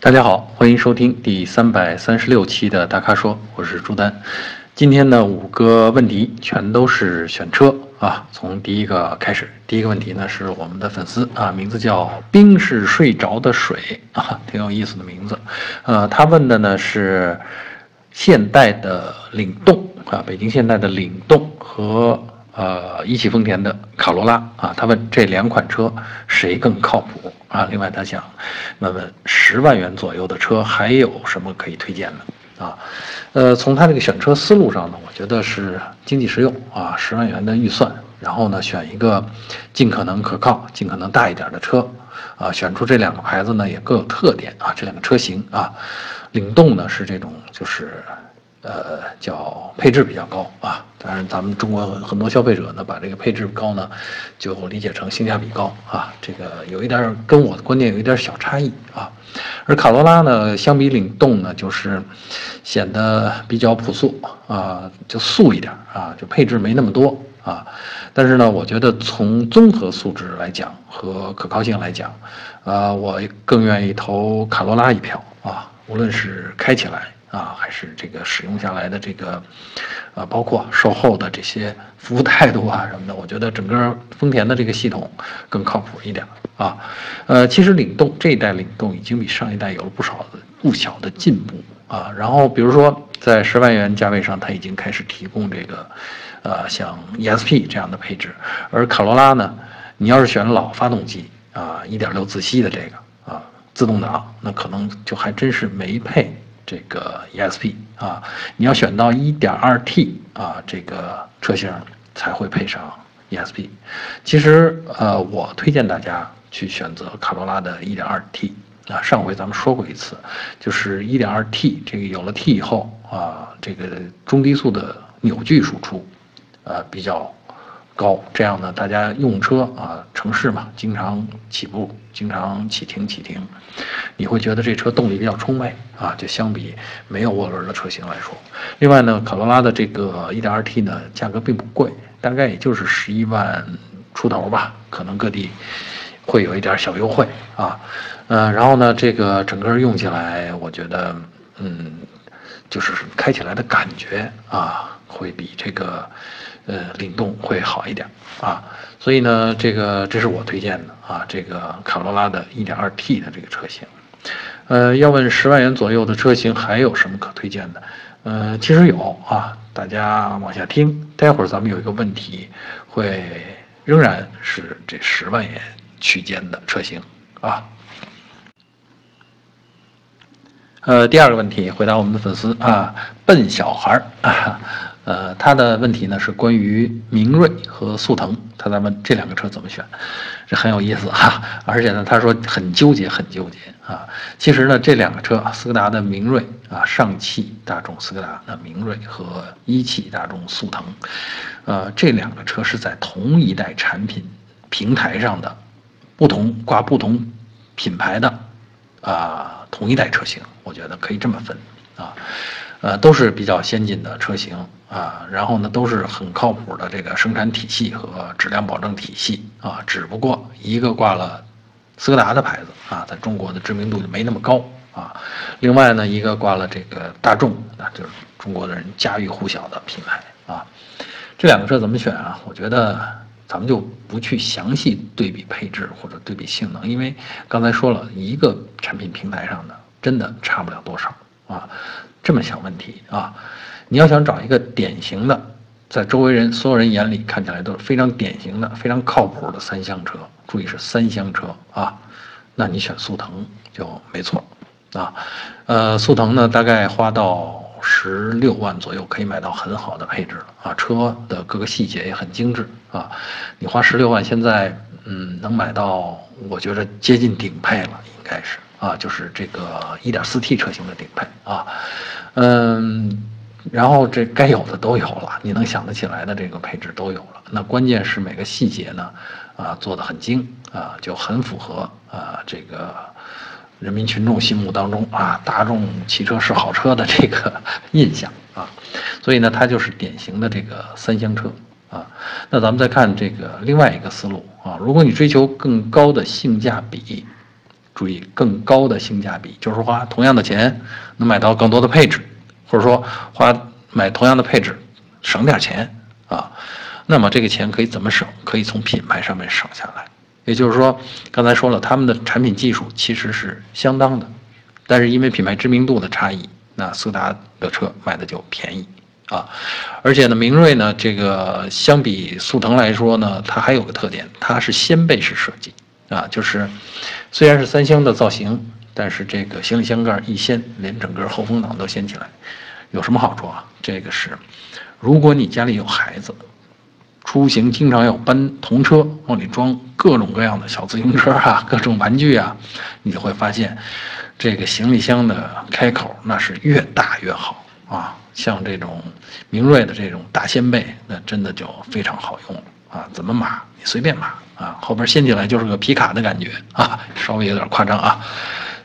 大家好，欢迎收听第三百三十六期的大咖说，我是朱丹。今天呢，五个问题全都是选车啊，从第一个开始。第一个问题呢是我们的粉丝啊，名字叫冰是睡着的水啊，挺有意思的名字。呃，他问的呢是现代的领动啊，北京现代的领动和呃一汽丰田的卡罗拉啊，他问这两款车谁更靠谱？啊，另外他想问问十万元左右的车还有什么可以推荐的啊？呃，从他这个选车思路上呢，我觉得是经济实用啊，十万元的预算，然后呢选一个尽可能可靠、尽可能大一点的车啊，选出这两个牌子呢也各有特点啊，这两个车型啊，领动呢是这种就是。呃，叫配置比较高啊，当然咱们中国很多消费者呢，把这个配置高呢，就理解成性价比高啊，这个有一点跟我的观念有一点小差异啊。而卡罗拉呢，相比领动呢，就是显得比较朴素啊，就素一点啊，就配置没那么多啊。但是呢，我觉得从综合素质来讲和可靠性来讲，啊，我更愿意投卡罗拉一票啊，无论是开起来。啊，还是这个使用下来的这个，呃，包括售后的这些服务态度啊什么的，我觉得整个丰田的这个系统更靠谱一点啊。呃，其实领动这一代领动已经比上一代有了不少的不小的进步啊。然后比如说在十万元价位上，它已经开始提供这个，呃，像 ESP 这样的配置。而卡罗拉呢，你要是选老发动机啊，一点六自吸的这个啊，自动挡，那可能就还真是没配。这个 ESP 啊，你要选到 1.2T 啊，这个车型才会配上 ESP。其实呃，我推荐大家去选择卡罗拉的 1.2T 啊。上回咱们说过一次，就是 1.2T 这个有了 T 以后啊，这个中低速的扭矩输出呃比较。高，这样呢，大家用车啊，城市嘛，经常起步，经常启停启停，你会觉得这车动力比较充沛啊，就相比没有涡轮的车型来说。另外呢，卡罗拉的这个 1.2T 呢，价格并不贵，大概也就是十一万出头吧，可能各地会有一点小优惠啊。嗯，然后呢，这个整个用起来，我觉得，嗯，就是开起来的感觉啊，会比这个。呃，领动会好一点啊，所以呢，这个这是我推荐的啊，这个卡罗拉的 1.2T 的这个车型。呃，要问十万元左右的车型还有什么可推荐的？呃，其实有啊，大家往下听，待会儿咱们有一个问题，会仍然是这十万元区间的车型啊。呃，第二个问题，回答我们的粉丝啊，笨小孩儿啊。呃，他的问题呢是关于明锐和速腾，他在问这两个车怎么选，这很有意思哈。而且呢，他说很纠结，很纠结啊。其实呢，这两个车，斯柯达的明锐啊，上汽大众斯柯达的明锐和一汽大众速腾，呃，这两个车是在同一代产品平台上的，不同挂不同品牌的啊，同一代车型，我觉得可以这么分啊。呃，都是比较先进的车型啊，然后呢，都是很靠谱的这个生产体系和质量保证体系啊，只不过一个挂了斯柯达的牌子啊，在中国的知名度就没那么高啊，另外呢，一个挂了这个大众，那就是中国的人家喻户晓的品牌啊。这两个车怎么选啊？我觉得咱们就不去详细对比配置或者对比性能，因为刚才说了一个产品平台上的真的差不了多少啊。这么想问题啊？你要想找一个典型的，在周围人所有人眼里看起来都是非常典型的、非常靠谱的三厢车，注意是三厢车啊，那你选速腾就没错啊。呃，速腾呢，大概花到十六万左右可以买到很好的配置啊，车的各个细节也很精致啊。你花十六万，现在嗯能买到，我觉得接近顶配了，应该是啊，就是这个 1.4T 车型的顶配啊。嗯，然后这该有的都有了，你能想得起来的这个配置都有了。那关键是每个细节呢，啊，做的很精啊，就很符合啊这个人民群众心目当中啊大众汽车是好车的这个 印象啊。所以呢，它就是典型的这个三厢车啊。那咱们再看这个另外一个思路啊，如果你追求更高的性价比，注意更高的性价比，就是花同样的钱能买到更多的配置，或者说花买同样的配置省点钱啊。那么这个钱可以怎么省？可以从品牌上面省下来。也就是说，刚才说了，他们的产品技术其实是相当的，但是因为品牌知名度的差异，那斯达的车卖的就便宜啊。而且呢，明锐呢，这个相比速腾来说呢，它还有个特点，它是掀背式设计啊，就是虽然是三厢的造型，但是这个行李箱盖一掀，连整个后风挡都掀起来，有什么好处啊？这个是，如果你家里有孩子。出行经常要搬童车，往里装各种各样的小自行车啊，各种玩具啊，你就会发现，这个行李箱的开口那是越大越好啊。像这种明锐的这种大掀背，那真的就非常好用了啊。怎么码你随便码啊，后边掀起来就是个皮卡的感觉啊，稍微有点夸张啊。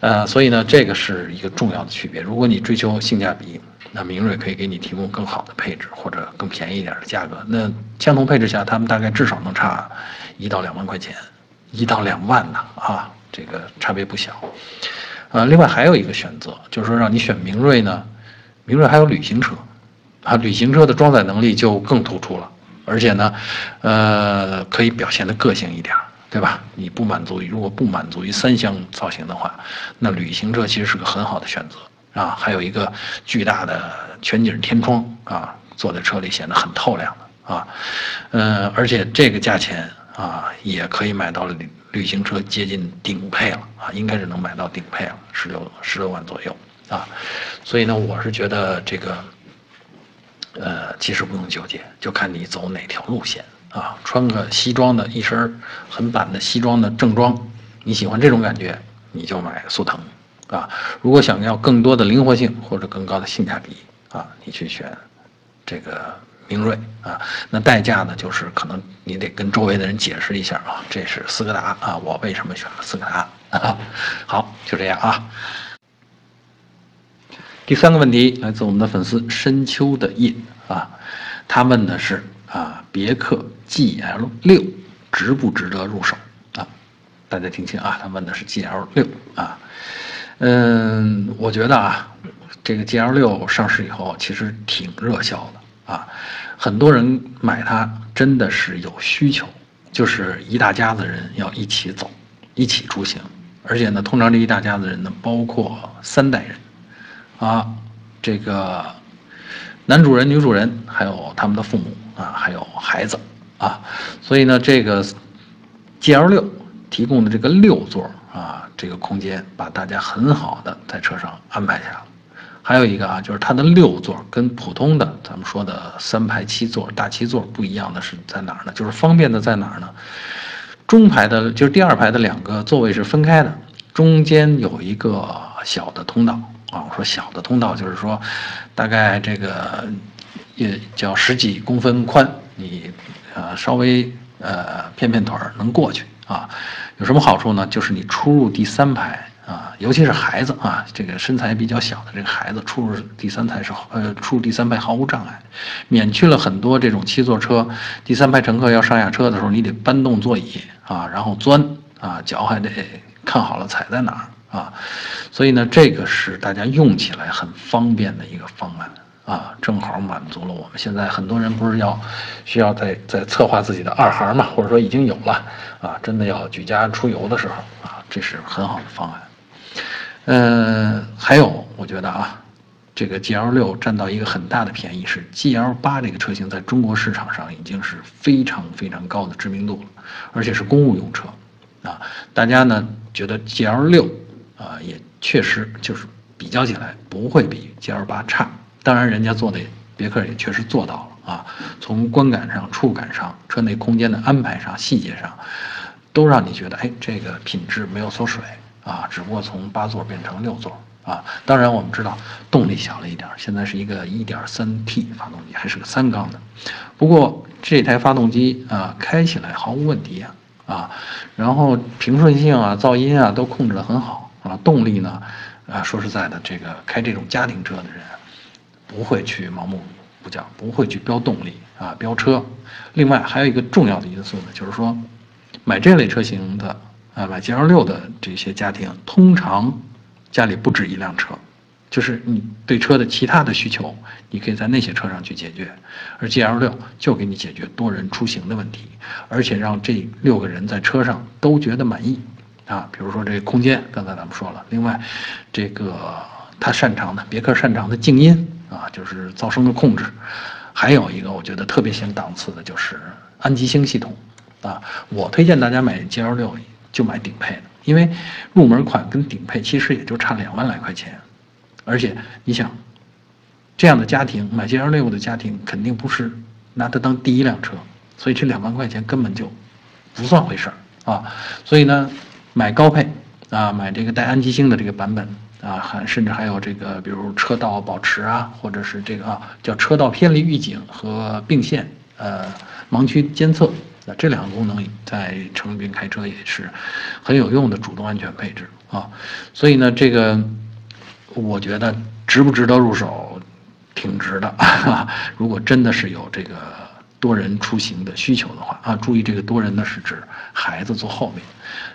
呃，所以呢，这个是一个重要的区别。如果你追求性价比，那明锐可以给你提供更好的配置，或者更便宜一点的价格。那相同配置下，他们大概至少能差一到两万块钱，一到两万呢啊，这个差别不小。呃，另外还有一个选择，就是说让你选明锐呢，明锐还有旅行车，啊，旅行车的装载能力就更突出了，而且呢，呃，可以表现的个性一点，对吧？你不满足于如果不满足于三厢造型的话，那旅行车其实是个很好的选择。啊，还有一个巨大的全景天窗啊，坐在车里显得很透亮的啊，嗯，而且这个价钱啊，也可以买到旅旅行车接近顶配了啊，应该是能买到顶配了，十六十六万左右啊，所以呢，我是觉得这个，呃，其实不用纠结，就看你走哪条路线啊，穿个西装的一身很板的西装的正装，你喜欢这种感觉，你就买速腾。啊，如果想要更多的灵活性或者更高的性价比啊，你去选这个明锐啊，那代价呢，就是可能你得跟周围的人解释一下啊，这是斯柯达啊，我为什么选了斯柯达啊？好，就这样啊。第三个问题来自我们的粉丝深秋的夜啊，他问的是啊，别克 GL 六值不值得入手啊？大家听清啊，他问的是 GL 六啊。嗯，我觉得啊，这个 G L 六上市以后，其实挺热销的啊，很多人买它真的是有需求，就是一大家子人要一起走，一起出行，而且呢，通常这一大家子人呢，包括三代人，啊，这个男主人、女主人，还有他们的父母啊，还有孩子啊，所以呢，这个 G L 六提供的这个六座啊。这个空间把大家很好的在车上安排下了，还有一个啊，就是它的六座跟普通的咱们说的三排七座大七座不一样的是在哪儿呢？就是方便的在哪儿呢？中排的，就是第二排的两个座位是分开的，中间有一个小的通道啊。我说小的通道就是说，大概这个也叫十几公分宽，你呃稍微呃骗骗腿儿能过去啊。有什么好处呢？就是你出入第三排啊，尤其是孩子啊，这个身材比较小的这个孩子出入第三排是呃出入第三排毫无障碍，免去了很多这种七座车第三排乘客要上下车的时候你得搬动座椅啊，然后钻啊，脚还得看好了踩在哪儿啊，所以呢，这个是大家用起来很方便的一个方案。啊，正好满足了我们现在很多人不是要需要在在策划自己的二孩嘛，或者说已经有了啊，真的要举家出游的时候啊，这是很好的方案。嗯，还有我觉得啊，这个 G L 六占到一个很大的便宜，是 G L 八这个车型在中国市场上已经是非常非常高的知名度了，而且是公务用车啊，大家呢觉得 G L 六啊也确实就是比较起来不会比 G L 八差。当然，人家做的别克也确实做到了啊，从观感上、触感上、车内空间的安排上、细节上，都让你觉得，哎，这个品质没有缩水啊，只不过从八座变成六座啊。当然，我们知道动力小了一点，现在是一个 1.3T 发动机，还是个三缸的。不过这台发动机啊，开起来毫无问题啊啊，然后平顺性啊、噪音啊都控制得很好啊。动力呢，啊，说实在的，这个开这种家庭车的人。不会去盲目不讲，不会去标动力啊，标车。另外还有一个重要的因素呢，就是说，买这类车型的啊，买 G L 六的这些家庭，通常家里不止一辆车，就是你对车的其他的需求，你可以在那些车上去解决，而 G L 六就给你解决多人出行的问题，而且让这六个人在车上都觉得满意啊。比如说这个空间，刚才咱们说了，另外这个他擅长的别克擅长的静音啊，就是噪声的控制，还有一个我觉得特别显档次的就是安吉星系统啊。我推荐大家买 G L 六。就买顶配的，因为入门款跟顶配其实也就差两万来块钱，而且你想，这样的家庭买 G L 六的家庭肯定不是拿它当第一辆车，所以这两万块钱根本就不算回事儿啊。所以呢，买高配啊，买这个带安吉星的这个版本啊，还甚至还有这个比如车道保持啊，或者是这个啊叫车道偏离预警和并线呃盲区监测。那这两个功能在城里边开车也是很有用的主动安全配置啊，所以呢，这个我觉得值不值得入手，挺值的。如果真的是有这个多人出行的需求的话啊，注意这个多人呢是指孩子坐后面，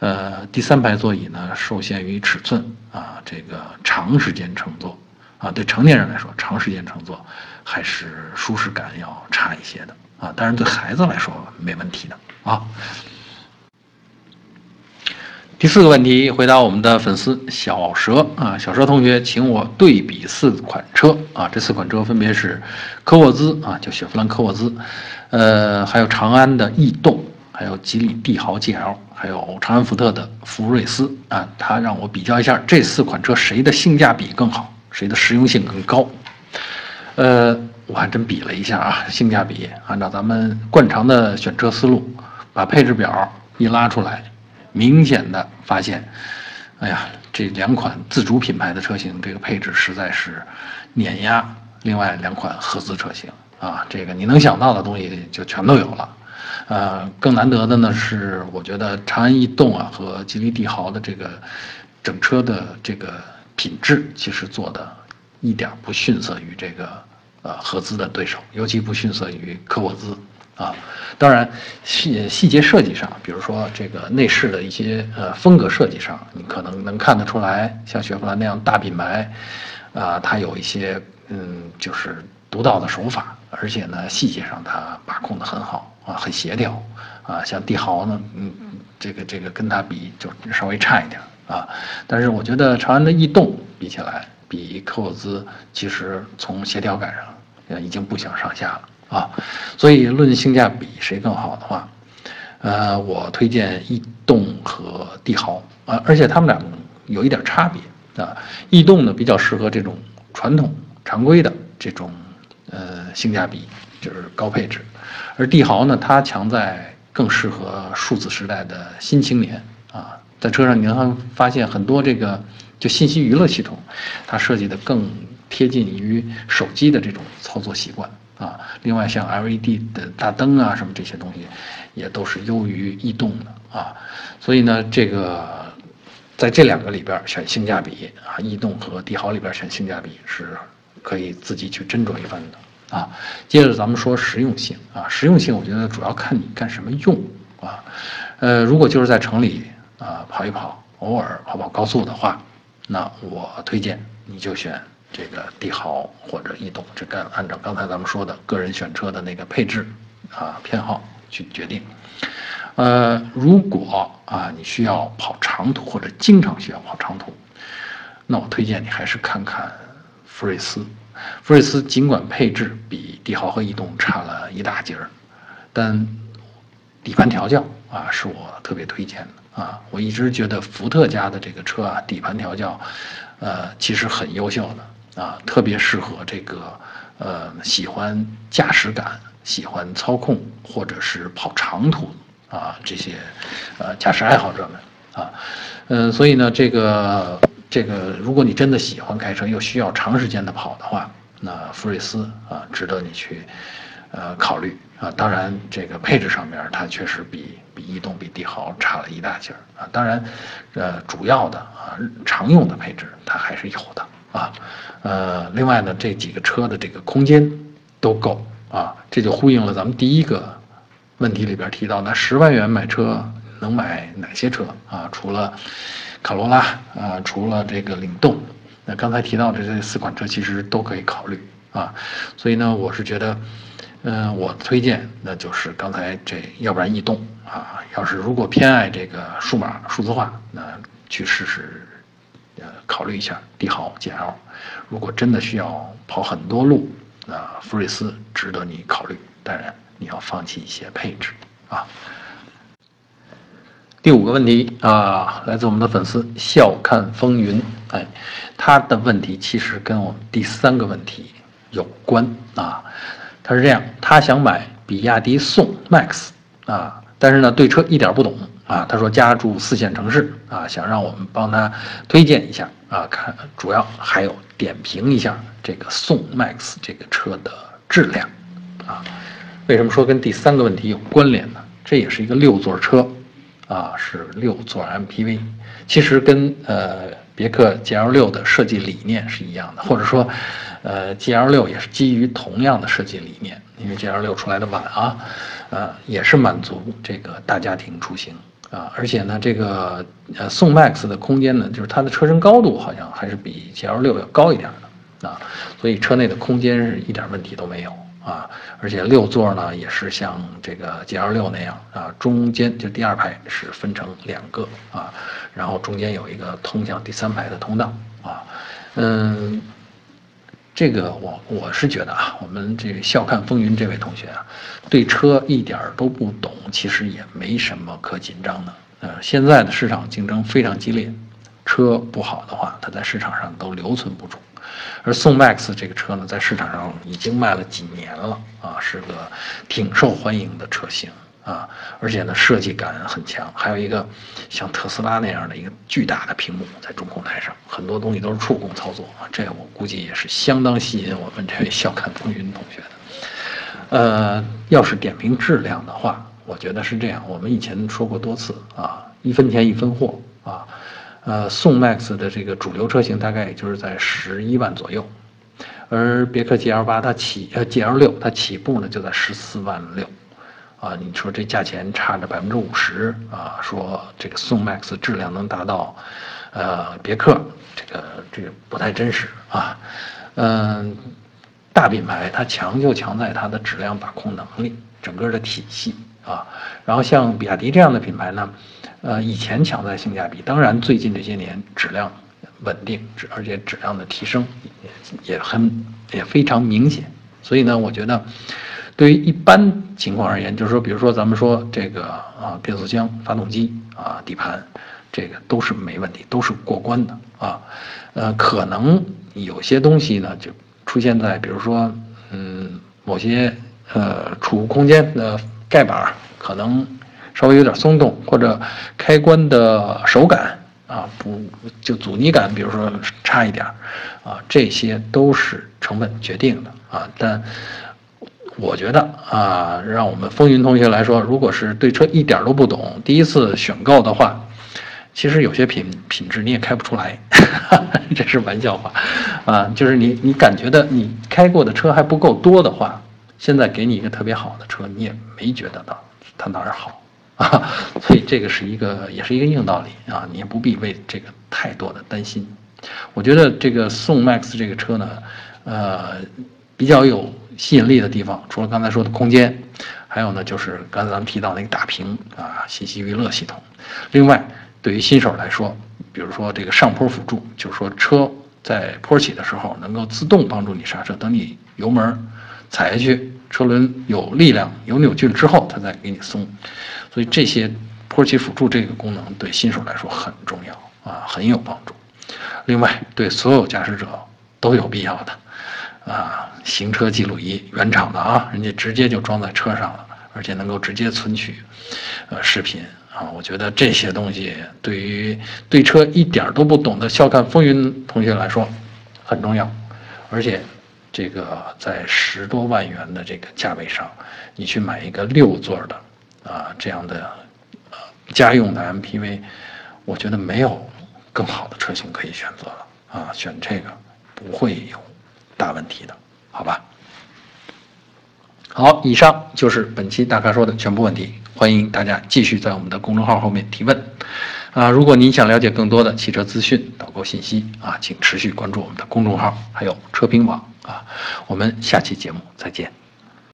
呃，第三排座椅呢受限于尺寸啊，这个长时间乘坐啊，对成年人来说，长时间乘坐还是舒适感要差一些的。啊，当然对孩子来说没问题的啊。第四个问题，回答我们的粉丝小蛇啊，小蛇同学，请我对比四款车啊，这四款车分别是科沃兹啊，就雪佛兰科沃兹，呃，还有长安的逸动，还有吉利帝豪 GL，还有长安福特的福睿斯啊。他让我比较一下这四款车谁的性价比更好，谁的实用性更高，呃。我还真比了一下啊，性价比，按照咱们惯常的选车思路，把配置表一拉出来，明显的发现，哎呀，这两款自主品牌的车型，这个配置实在是碾压另外两款合资车型啊，这个你能想到的东西就全都有了。呃，更难得的呢是，我觉得长安逸动啊和吉利帝豪的这个整车的这个品质，其实做的一点不逊色于这个。呃，合资的对手，尤其不逊色于科沃兹啊。当然，细细节设计上，比如说这个内饰的一些呃风格设计上，你可能能看得出来，像雪佛兰那样大品牌，啊，它有一些嗯，就是独到的手法，而且呢，细节上它把控的很好啊，很协调啊。像帝豪呢，嗯，这个这个跟它比就稍微差一点啊。但是我觉得长安的逸动比起来，比科沃兹其实从协调感上。呃，已经不相上下了啊，所以论性价比谁更好的话，呃，我推荐逸动和帝豪啊，而且他们俩有一点差别啊，逸动呢比较适合这种传统常规的这种呃性价比，就是高配置，而帝豪呢，它强在更适合数字时代的新青年啊，在车上你能发现很多这个就信息娱乐系统，它设计的更。贴近于手机的这种操作习惯啊，另外像 LED 的大灯啊什么这些东西，也都是优于逸动的啊，所以呢，这个在这两个里边选性价比啊，逸动和帝豪里边选性价比是可以自己去斟酌一番的啊。接着咱们说实用性啊，实用性我觉得主要看你干什么用啊，呃，如果就是在城里啊跑一跑，偶尔跑跑高速的话，那我推荐你就选。这个帝豪或者逸动，这干按照刚才咱们说的个人选车的那个配置啊偏好去决定。呃，如果啊你需要跑长途或者经常需要跑长途，那我推荐你还是看看福睿斯。福睿斯尽管配置比帝豪和逸动差了一大截儿，但底盘调教啊是我特别推荐的啊。我一直觉得福特家的这个车啊底盘调教，呃其实很优秀的。啊，特别适合这个，呃，喜欢驾驶感、喜欢操控或者是跑长途啊这些，呃，驾驶爱好者们啊，嗯，所以呢，这个这个，如果你真的喜欢开车，又需要长时间的跑的话，那福睿斯啊，值得你去，呃，考虑啊。当然，这个配置上面它确实比比逸动、比帝豪差了一大截儿啊。当然，呃，主要的啊，常用的配置它还是有的。啊，呃，另外呢，这几个车的这个空间都够啊，这就呼应了咱们第一个问题里边提到，那十万元买车能买哪些车啊？除了卡罗拉啊，除了这个领动，那刚才提到的这四款车其实都可以考虑啊。所以呢，我是觉得，嗯，我推荐那就是刚才这，要不然逸动啊，要是如果偏爱这个数码数字化，那去试试，考虑一下帝豪 GL。如果真的需要跑很多路，那福睿斯值得你考虑。当然，你要放弃一些配置啊。第五个问题啊，来自我们的粉丝笑看风云，哎，他的问题其实跟我们第三个问题有关啊。他是这样，他想买比亚迪宋 MAX 啊，但是呢，对车一点不懂啊。他说家住四线城市啊，想让我们帮他推荐一下啊，看主要还有点评一下这个宋 MAX 这个车的质量啊。为什么说跟第三个问题有关联呢？这也是一个六座车。啊，是六座 MPV，其实跟呃别克 GL 六的设计理念是一样的，或者说，呃 GL 六也是基于同样的设计理念，因为 GL 六出来的晚啊，呃也是满足这个大家庭出行啊，而且呢这个呃宋 MAX 的空间呢，就是它的车身高度好像还是比 GL 六要高一点的啊，所以车内的空间是一点问题都没有。啊，而且六座呢也是像这个 G L 六那样啊，中间就第二排是分成两个啊，然后中间有一个通向第三排的通道啊，嗯，这个我我是觉得啊，我们这个笑看风云这位同学啊，对车一点都不懂，其实也没什么可紧张的。呃，现在的市场竞争非常激烈，车不好的话，它在市场上都留存不住。而宋 MAX 这个车呢，在市场上已经卖了几年了啊，是个挺受欢迎的车型啊，而且呢，设计感很强，还有一个像特斯拉那样的一个巨大的屏幕在中控台上，很多东西都是触控操作啊，这我估计也是相当吸引我们这位笑看风云同学的。呃，要是点评质量的话，我觉得是这样，我们以前说过多次啊，一分钱一分货啊。呃，宋 MAX 的这个主流车型大概也就是在十一万左右，而别克 GL 八它起呃 GL 六它起步呢就在十四万六，啊，你说这价钱差着百分之五十啊，说这个宋 MAX 质量能达到，呃，别克这个这个不太真实啊，嗯，大品牌它强就强在它的质量把控能力，整个的体系啊，然后像比亚迪这样的品牌呢。呃，以前强在性价比，当然最近这些年质量稳定，而且质量的提升也也很也非常明显。所以呢，我觉得对于一般情况而言，就是说，比如说咱们说这个啊，变速箱、发动机啊、底盘，这个都是没问题，都是过关的啊。呃，可能有些东西呢，就出现在比如说嗯某些呃储物空间的盖板可能。稍微有点松动，或者开关的手感啊，不就阻尼感，比如说差一点啊，这些都是成本决定的啊。但我觉得啊，让我们风云同学来说，如果是对车一点都不懂，第一次选购的话，其实有些品品质你也开不出来，这是玩笑话啊。就是你你感觉的你开过的车还不够多的话，现在给你一个特别好的车，你也没觉得到它哪儿好。啊，所以这个是一个，也是一个硬道理啊，你也不必为这个太多的担心。我觉得这个宋 MAX 这个车呢，呃，比较有吸引力的地方，除了刚才说的空间，还有呢就是刚才咱们提到那个大屏啊，信息娱乐系统。另外，对于新手来说，比如说这个上坡辅助，就是说车在坡起的时候能够自动帮助你刹车，等你油门踩下去，车轮有力量、有扭矩之后，它再给你松。所以这些坡起辅助这个功能对新手来说很重要啊，很有帮助。另外，对所有驾驶者都有必要的啊，行车记录仪原厂的啊，人家直接就装在车上了，而且能够直接存取呃视频啊。我觉得这些东西对于对车一点都不懂的笑看风云同学来说很重要，而且这个在十多万元的这个价位上，你去买一个六座的。啊，这样的呃家用的 MPV，我觉得没有更好的车型可以选择了啊，选这个不会有大问题的，好吧？好，以上就是本期大咖说的全部问题，欢迎大家继续在我们的公众号后面提问。啊，如果您想了解更多的汽车资讯、导购信息啊，请持续关注我们的公众号，还有车评网啊。我们下期节目再见。